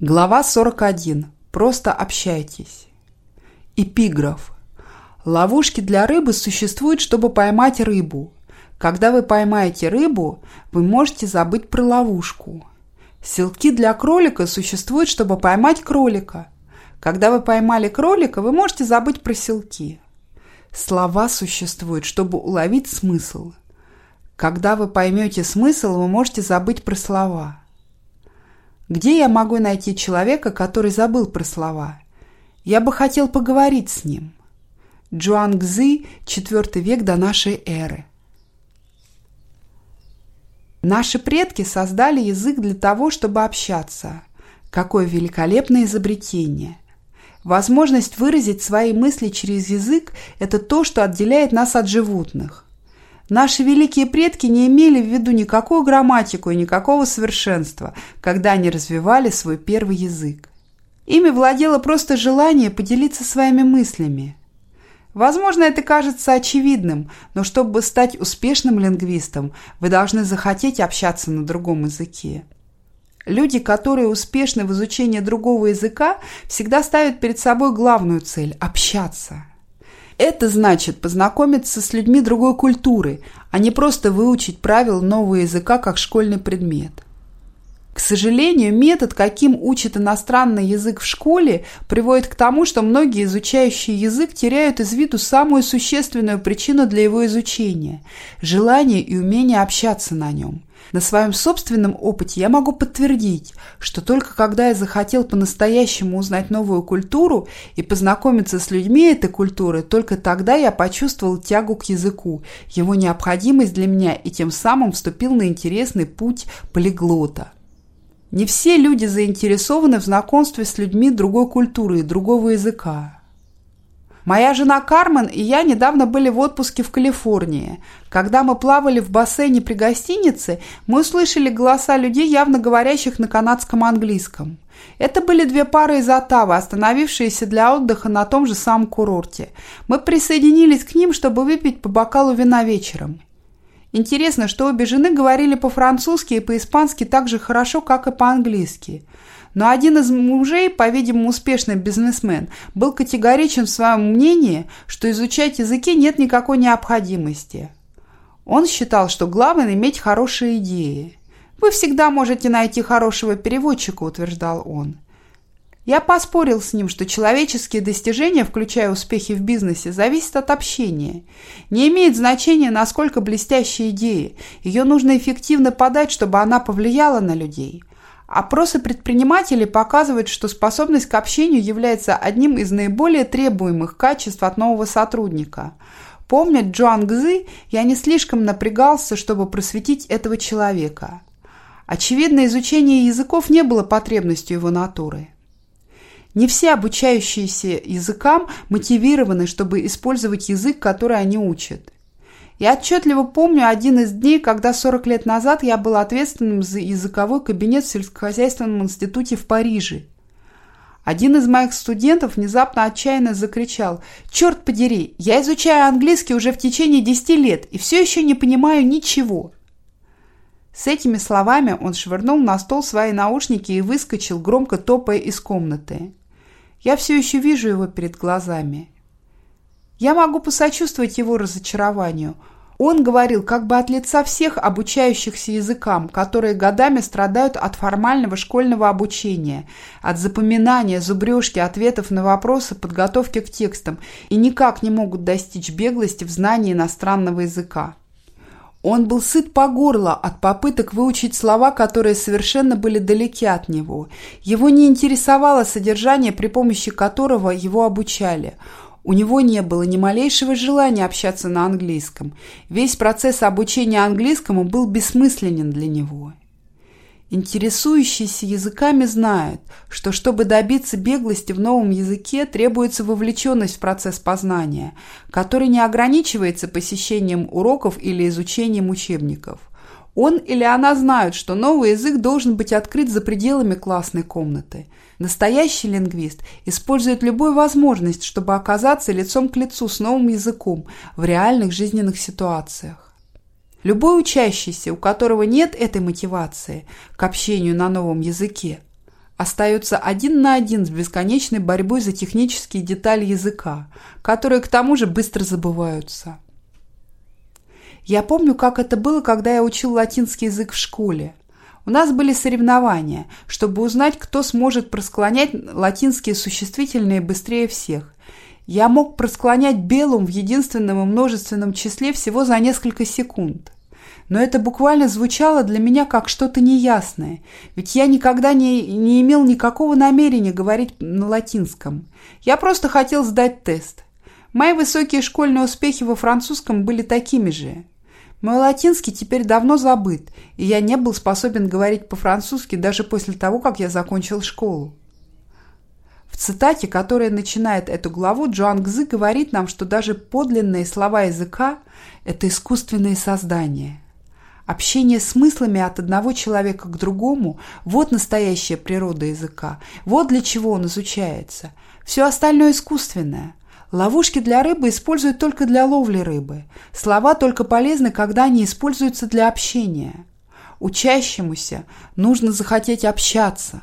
Глава 41. Просто общайтесь. Эпиграф. Ловушки для рыбы существуют, чтобы поймать рыбу. Когда вы поймаете рыбу, вы можете забыть про ловушку. Селки для кролика существуют, чтобы поймать кролика. Когда вы поймали кролика, вы можете забыть про селки. Слова существуют, чтобы уловить смысл. Когда вы поймете смысл, вы можете забыть про слова. Где я могу найти человека, который забыл про слова? Я бы хотел поговорить с ним. Джуан Цзы, IV век до нашей эры. Наши предки создали язык для того, чтобы общаться. Какое великолепное изобретение! Возможность выразить свои мысли через язык – это то, что отделяет нас от животных. Наши великие предки не имели в виду никакую грамматику и никакого совершенства, когда они развивали свой первый язык. Ими владело просто желание поделиться своими мыслями. Возможно, это кажется очевидным, но чтобы стать успешным лингвистом, вы должны захотеть общаться на другом языке. Люди, которые успешны в изучении другого языка, всегда ставят перед собой главную цель – общаться – это значит познакомиться с людьми другой культуры, а не просто выучить правила нового языка как школьный предмет. К сожалению, метод, каким учат иностранный язык в школе, приводит к тому, что многие изучающие язык теряют из виду самую существенную причину для его изучения – желание и умение общаться на нем. На своем собственном опыте я могу подтвердить, что только когда я захотел по-настоящему узнать новую культуру и познакомиться с людьми этой культуры, только тогда я почувствовал тягу к языку, его необходимость для меня и тем самым вступил на интересный путь полиглота. Не все люди заинтересованы в знакомстве с людьми другой культуры и другого языка. Моя жена Кармен и я недавно были в отпуске в Калифорнии. Когда мы плавали в бассейне при гостинице, мы услышали голоса людей, явно говорящих на канадском английском. Это были две пары из Оттавы, остановившиеся для отдыха на том же самом курорте. Мы присоединились к ним, чтобы выпить по бокалу вина вечером. Интересно, что обе жены говорили по-французски и по-испански так же хорошо, как и по-английски – но один из мужей, по-видимому, успешный бизнесмен, был категоричен в своем мнении, что изучать языки нет никакой необходимости. Он считал, что главное иметь хорошие идеи. «Вы всегда можете найти хорошего переводчика», – утверждал он. Я поспорил с ним, что человеческие достижения, включая успехи в бизнесе, зависят от общения. Не имеет значения, насколько блестящая идея. Ее нужно эффективно подать, чтобы она повлияла на людей. Опросы предпринимателей показывают, что способность к общению является одним из наиболее требуемых качеств от нового сотрудника. Помня Джоан Гзы, я не слишком напрягался, чтобы просветить этого человека. Очевидно, изучение языков не было потребностью его натуры. Не все обучающиеся языкам мотивированы, чтобы использовать язык, который они учат. Я отчетливо помню один из дней, когда 40 лет назад я был ответственным за языковой кабинет в сельскохозяйственном институте в Париже. Один из моих студентов внезапно отчаянно закричал «Черт подери, я изучаю английский уже в течение 10 лет и все еще не понимаю ничего». С этими словами он швырнул на стол свои наушники и выскочил, громко топая из комнаты. Я все еще вижу его перед глазами. Я могу посочувствовать его разочарованию. Он говорил как бы от лица всех обучающихся языкам, которые годами страдают от формального школьного обучения, от запоминания, зубрежки, ответов на вопросы, подготовки к текстам и никак не могут достичь беглости в знании иностранного языка. Он был сыт по горло от попыток выучить слова, которые совершенно были далеки от него. Его не интересовало содержание, при помощи которого его обучали – у него не было ни малейшего желания общаться на английском. Весь процесс обучения английскому был бессмысленен для него. Интересующиеся языками знают, что чтобы добиться беглости в новом языке, требуется вовлеченность в процесс познания, который не ограничивается посещением уроков или изучением учебников. Он или она знают, что новый язык должен быть открыт за пределами классной комнаты – Настоящий лингвист использует любую возможность, чтобы оказаться лицом к лицу с новым языком в реальных жизненных ситуациях. Любой учащийся, у которого нет этой мотивации к общению на новом языке, остается один на один с бесконечной борьбой за технические детали языка, которые к тому же быстро забываются. Я помню, как это было, когда я учил латинский язык в школе. У нас были соревнования, чтобы узнать, кто сможет просклонять латинские существительные быстрее всех. Я мог просклонять белум в единственном и множественном числе всего за несколько секунд. Но это буквально звучало для меня как что-то неясное, ведь я никогда не, не имел никакого намерения говорить на латинском. Я просто хотел сдать тест. Мои высокие школьные успехи во французском были такими же. Мой латинский теперь давно забыт, и я не был способен говорить по-французски даже после того, как я закончил школу. В цитате, которая начинает эту главу, Джоан Гзы говорит нам, что даже подлинные слова языка – это искусственные создания. Общение смыслами от одного человека к другому – вот настоящая природа языка, вот для чего он изучается. Все остальное искусственное. Ловушки для рыбы используют только для ловли рыбы. Слова только полезны, когда они используются для общения. Учащемуся нужно захотеть общаться.